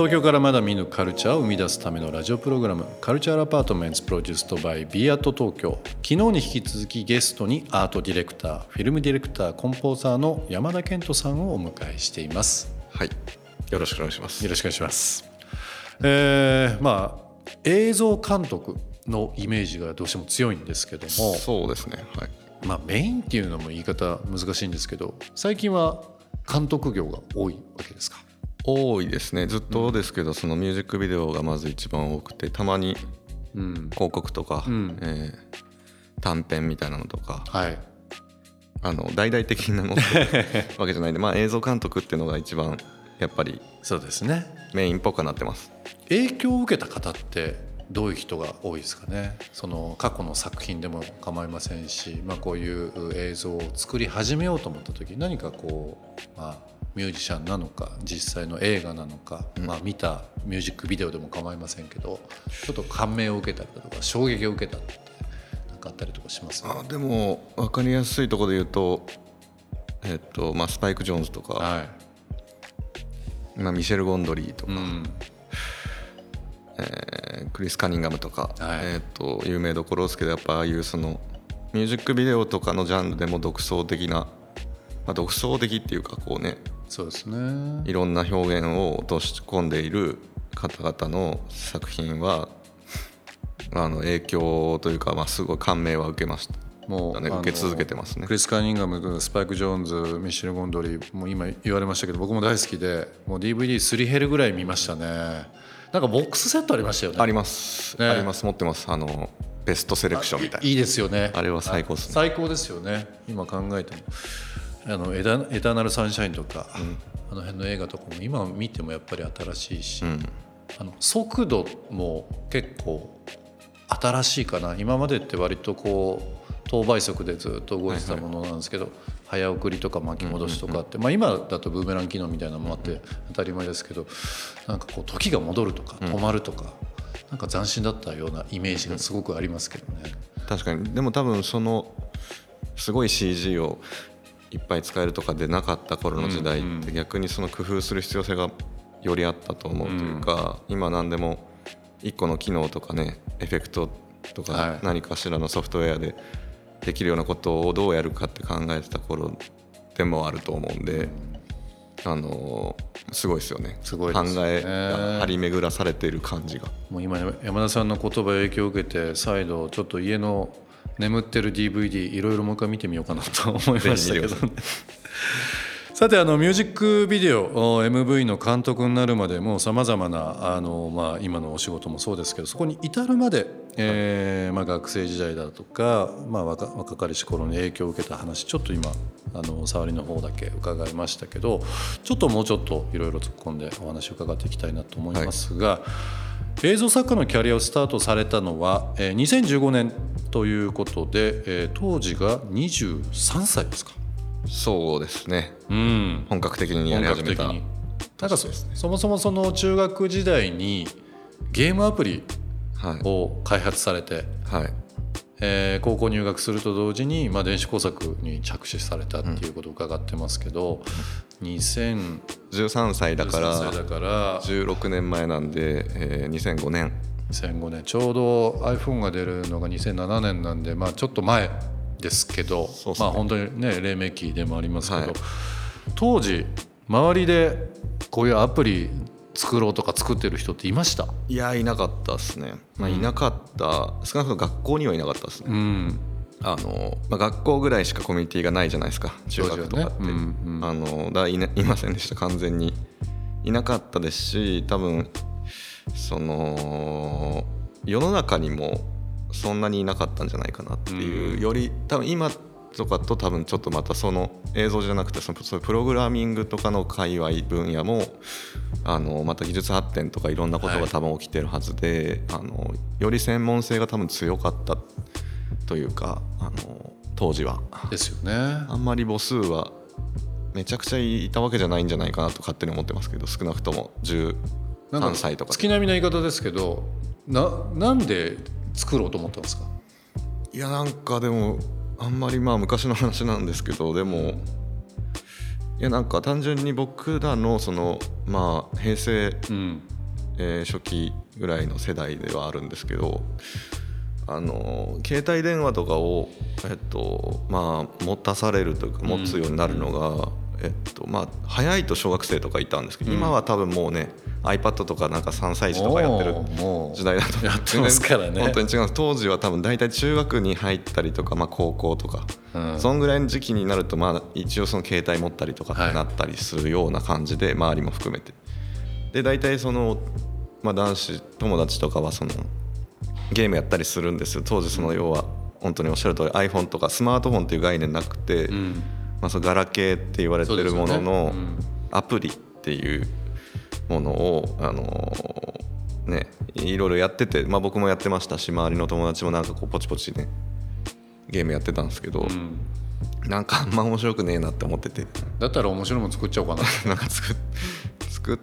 東京からまだ見ぬカルチャーを生み出すためのラジオプログラムカルチャーアパートメンツプロデュースドバイビアート東京昨日に引き続きゲストにアートディレクターフィルムディレクターコンポーザーの山田健人さんをお迎えしていますはい、よろしくお願いします。よろしくお願いしますえー、まあ映像監督のイメージがどうしても強いんですけどもそうですね。はい。まあメインっていうのも言い方難しいんですけど最近は監督業が多いわけですか？多いですね。ずっとですけど、そのミュージックビデオがまず一番多くて、たまにうん。広告とか、ん。えー短編みたいなのとか、はい。あの大々的なのってわけじゃないんで、まあ映像監督っていうのが一番やっぱりそうですね。メインっぽくなってます。影響を受けた方ってどういう人が多いですかね。その過去の作品でも構いませんし、まあ、こういう映像を作り始めようと思った時何かこう、まあ、ミュージシャンなのか実際の映画なのか、まあ、見たミュージックビデオでも構いませんけどちょっと感銘を受けたりだとか衝撃を受けたって何かあったりとかします？あでも分かりやすいところで言うと、えっとまあ、スパイク・ジョーンズとか、はまあ、ミシェル・ゴンドリーとか、い、うん。えークリス・カニンガムとか、はい。えー、と有名どころですけどやっぱああいうそのミュージックビデオとかのジャンルでも独創的な、まあ、独創的っていうかこうねそうですね。いろんな表現を落とし込んでいる方々の作品は あの影響というか、まあ、すごい感銘は受けました。もうね受け続けてますね。クリス・カーニンガムスパイク・ジョーンズミシェル・ゴンドリーもう今言われましたけど僕も大好きでもう DVD すり減るぐらい見ましたね。なんかボックスセットありましたよね。あります、ね。あります。持ってます。あのベストセレクションみたいな。いいですよね。あれは最高ですね。最高ですよね。今考えてもあのエタエターナル・サンシャインとか、あの辺の映画とかも今見てもやっぱり新しいし、うん。あの速度も結構新しいかな。今までって割とこう等倍速でずっと動いてたものなんですけど、早送りとか巻き戻しとかって、まあ、今だとブーメラン機能みたいなのもあって当たり前ですけどなんかこう時が戻るとか止まるとか、なんか斬新だったようなイメージがすごくありますけどね。確かに。でも多分そのすごい CG をいっぱい使えるとかでなかった頃の時代って逆にその工夫する必要性がよりあったと思うというか、今何でも一個の機能とかねエフェクトとはい。か何かしらのソフトウェアでできるようなことをどうやるかって考えてた頃でもあると思うんで。あのすごいですよね。すごいね。考えが張り巡らされている感じが。もう今山田さんの言葉影響を受けて再度ちょっと家の眠ってる DVD いろいろもう一回見てみようかなと思いましたけどね。さてあのミュージックビデオお MV の監督になるまでもさまざまなあの、まあ、今のお仕事もそうですけどそこに至るまで、えーまあ、学生時代だとか、まあ、若若かりし頃に影響を受けた話ちょっと今あの触りの方だけ伺いましたけどちょっともうちょっといろいろ突っ込んでお話を伺っていきたいなと思いますが、映像作家のキャリアをスタートされたのは、えー2015年ということで、えー当時が23歳ですか。そうですね。うん。本格的にやり始めた。なんかそそもそもその中学時代にゲームアプリはい。を開発されて、はい。えー高校入学すると同時に、まあ、電子工作に着手されたっていうことを伺ってますけど、2013 13歳だから歳だから16年前なんで、えー2005年。2005年。ちょうど iPhone が出るのが2007年なんで、まあ、ちょっと前ですけどね。まあ本当にね黎明期でもありますけど、はい。当時周りでこういうアプリ作ろうとか作ってる人っていました？いやいなかったですね、まあ、いなかった。少なくとも学校にはいなかったですね、うん。あのまあ、学校ぐらいしかコミュニティがないじゃないですか。中学とかって、ね。うんうん。あのだいな いませんでした。完全に。いなかったですし多分その世の中にもそんなにいなかったんじゃないかなっていう、より多分今とかと多分ちょっとまたその映像じゃなくてそのそういうプログラミングとかの界隈分野もあのまた技術発展とかいろんなことが多分起きてるはずで、あのより専門性が多分強かったというかあの当時は。ですよね。あんまり母数はめちゃくちゃいたわけじゃないんじゃないかなと勝手に思ってますけど少なくとも13なん歳とかで。月並みな言い方ですけどななんで作ろうと思ったんですか？いやなんかでもあんまりまあ昔の話なんですけどでもいやなんか単純に僕らのそのまあ平成、うん。えー初期ぐらいの世代ではあるんですけどあの携帯電話とかを、えっとまあ、持たされるというか持つようになるのが、えっとまあ、早いと小学生とかいたんですけど、今は多分もうね iPad とかなんか3歳児とかやってる時代だと。やってますからね。本当に違う。当時は多分大体中学に入ったりとか、まあ、高校とか、うん。そんぐらいの時期になるとまあ一応その携帯持ったりとかってなったりするような感じで、周りも含めて。で大体その、まあ、男子友達とかはそのゲームやったりするんですよ。当時その要は本当におっしゃる通り iPhone とかスマートフォンっていう概念なくて、ん。まあ、そのガラケーって言われてるもののアプリっていうものを、あのーね、いろいろやってて、まあ、僕もやってましたし周りの友達もなんかこうポチポチねゲームやってたんですけど、うん。なんかあんま面白くねえなって思ってて。だったら面白いもの作っちゃおうかな。なんか作っ作っ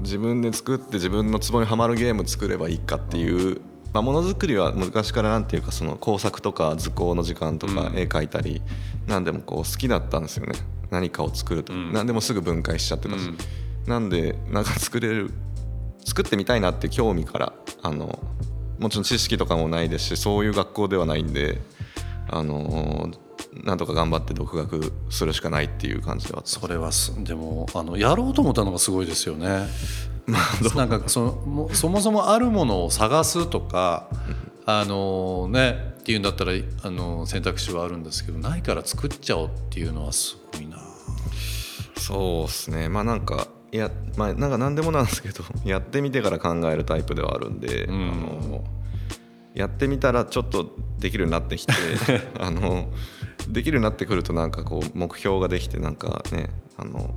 自分で作って自分のツボにはまるゲーム作ればいいかっていう、まあ、ものづくりは昔からなんていうかその工作とか図工の時間とかうん。絵描いたり、何でもこう好きだったんですよね。何かを作ると、ん。何でもすぐ分解しちゃってたし、うんなんでなんか作れる作ってみたいなっていう興味からあのもちろん知識とかもないですしそういう学校ではないんであのなんとか頑張って独学するしかないっていう感じではそれはすでもあのやろうと思ったのがすごいですよね。なんかそのもそもそもあるものを探すとかあのねっていうんだったらあの選択肢はあるんですけどないから作っちゃおうっていうのはすごいな。そうですねまあなんかいやまあなんか何でもなんですけど やってみてから考えるタイプではあるんで、んあのやってみたらちょっとできるようになってきて あのできるようになってくるとなんかこう目標ができてなんかねあの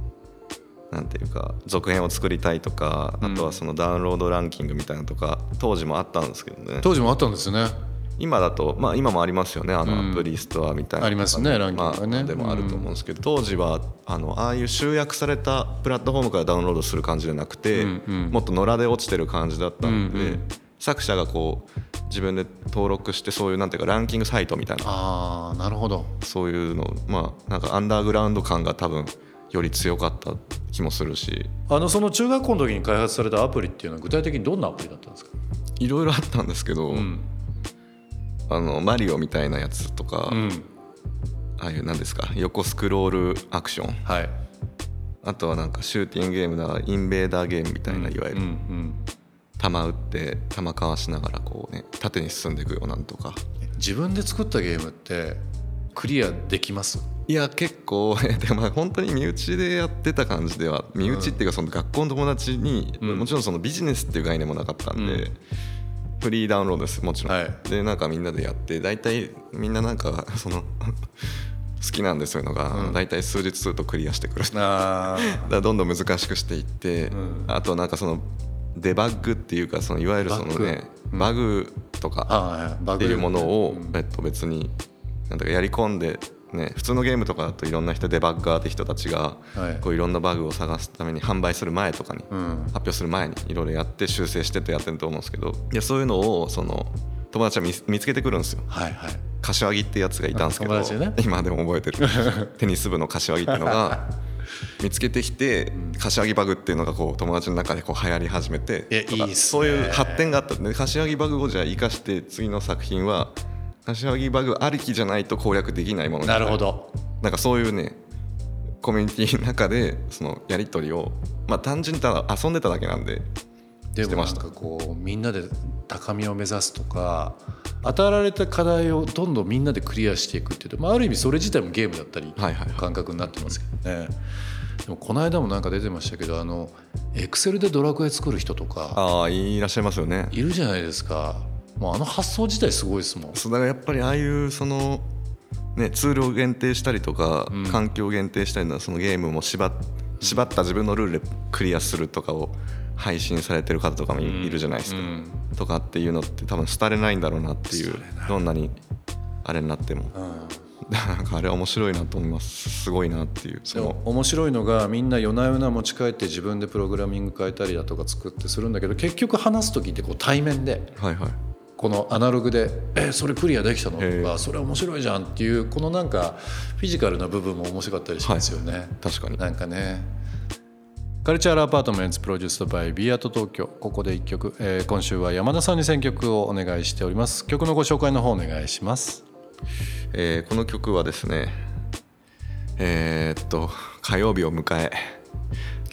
なんていうか続編を作りたいとか、あとはそのダウンロードランキングみたいなのとか当時もあったんですけどね当時もあったんですよね。今だとまあ今もありますよねあうん。のアプリストアみたいな、ありますねランキングがね。まあでもあると思うんですけど、当時はあのああいう集約されたプラットフォームからダウンロードする感じじゃなくて、うんうん。もっと野良で落ちてる感じだったんで、うんうん。作者がこう自分で登録してそういうなんていうかランキングサイトみたいな。ああなるほど。そういうのまあなんかアンダーグラウンド感が多分より強かった気もするし。あのその中学校の時に開発されたアプリっていうのは具体的にどんなアプリだったんですか？いろいろあったんですけど、うんあのマリオみたいなやつとか、うん。ああいうなんですか横スクロールアクション。はい。あとはなんかシューティングゲームならインベーダーゲームみたいな、いわゆうんるうん。弾撃って弾かわしながらこうね縦に進んでいくようなんとか。自分で作ったゲームってクリアできます？いや結構 でもまあ本当に身内でやってた感じでは身内っていうかその学校の友達に、うん。もちろんそのビジネスっていう概念もなかったんで、うんフリーダウンロードですもちろん、はい。でなんかみんなでやって大体みんななんか その 好きなんでそういうのが、うん。大体数日するとクリアしてくる。あ だどんどん難しくしていって、ん。あとなんかそのデバッグっていうかそのいわゆるそのねバグ？とかっていうものをうん、えっと、別になんだかやり込んで、ね、普通のゲームとかだといろんな人デバッガーって人たちがはい。こういろんなバグを探すために販売する前とかに、うん。発表する前にいろいろやって修正してってやってると思うんですけどいやそういうのをその友達は見見つけてくるんですよ。はいはい。柏木ってやつがいたんですけど、今でも覚えてる。テニス部の柏木っていうのが見つけてきて、柏木バグっていうのがこう友達の中でこう流行り始めてそういう発展があった。んで柏木バグをじゃあ生かして次の作品は柏木バグありきじゃないと攻略できないものにな。るほど。なんかそういうねコミュニティの中でそのやり取りをまあ単純にただ遊んでただけなんででもなんかこうみんなで高みを目指すとか与えられた課題をどんどんみんなでクリアしていくっていうと、まあ、ある意味それ自体もゲームだったりはいはいはい。感覚になってますけどね。でもこの間もなんか出てましたけどあのエクセルでドラクエ作る人とかああいらっしゃいますよね。いるじゃないですかもうあの発想自体すごいですもん。そうだからやっぱりああいうそのね、ツールを限定したりとか、うん。環境を限定したりなそのゲームも縛っ縛った自分のルールでクリアするとかを配信されてる方とかもい,、るじゃないですか、うん。とかっていうのって多分廃れないんだろうなっていうどんなにあれになっても。なんかあれは面白いなと思います。すごいなっていう。そでもの面白いのがみんな夜な夜な持ち帰って自分でプログラミング変えたりだとか作ってするんだけど結局話す時ってこう対面ではいはいこのアナログで「えそれクリアできたの?」とか「それ面白いじゃん」っていうこのなんかフィジカルな部分も面白かったりしますよね。確かに。なんかね。カルチャールアパートメンツプロデュースドバイビーアート東京。ここで一曲、えー今週は山田さんに選曲をお願いしております。曲のご紹介の方お願いします。えーこの曲はですねえーっと火曜日を迎え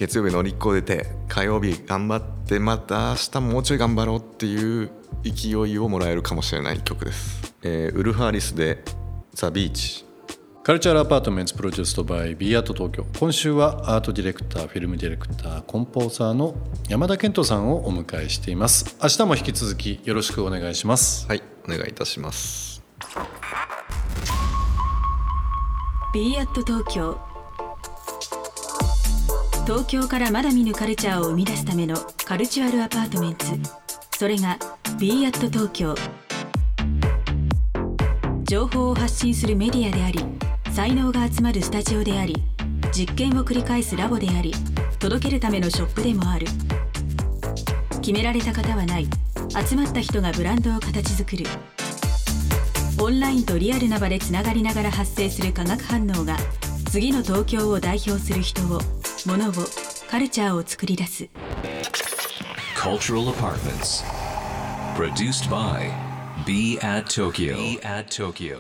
月曜日乗り越えて火曜日頑張ってまた明日もうちょい頑張ろうっていう勢いをもらえるかもしれない曲です、えーウルフ・アリスで「The Beach。Cultural Apartments produced by B at 東京今週はアートディレクターフィルムディレクターコンポーザーの山田健人さんをお迎えしています。明日も引き続きよろしくお願いします。はいお願いいたします。B アット東京東京からまだ見ぬカルチャーを生み出すための Cultural Apartments。それが B at 東京。情報を発信するメディアであり才能が集まるスタジオであり実験を繰り返すラボであり届けるためのショップでもある。決められた型はない。集まった人がブランドを形作る。オンラインとリアルな場でつながりながら発生する化学反応が次の東京を代表する人を物をカルチャーを作り出す Cultural Apartments. Produced by Be at Tokyo. Be at Tokyo.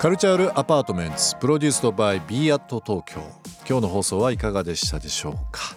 カルチャールアパートメンツプロデュースドバイビーアット東京今日の放送はいかがでしたでしょうか、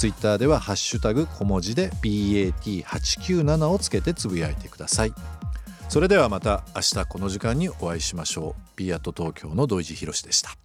ツイッターではハッシュタグ小文字で bat897 をつけてつぶやいてください。それではまた明日この時間にお会いしましょう。B アット東京の土井地博でした。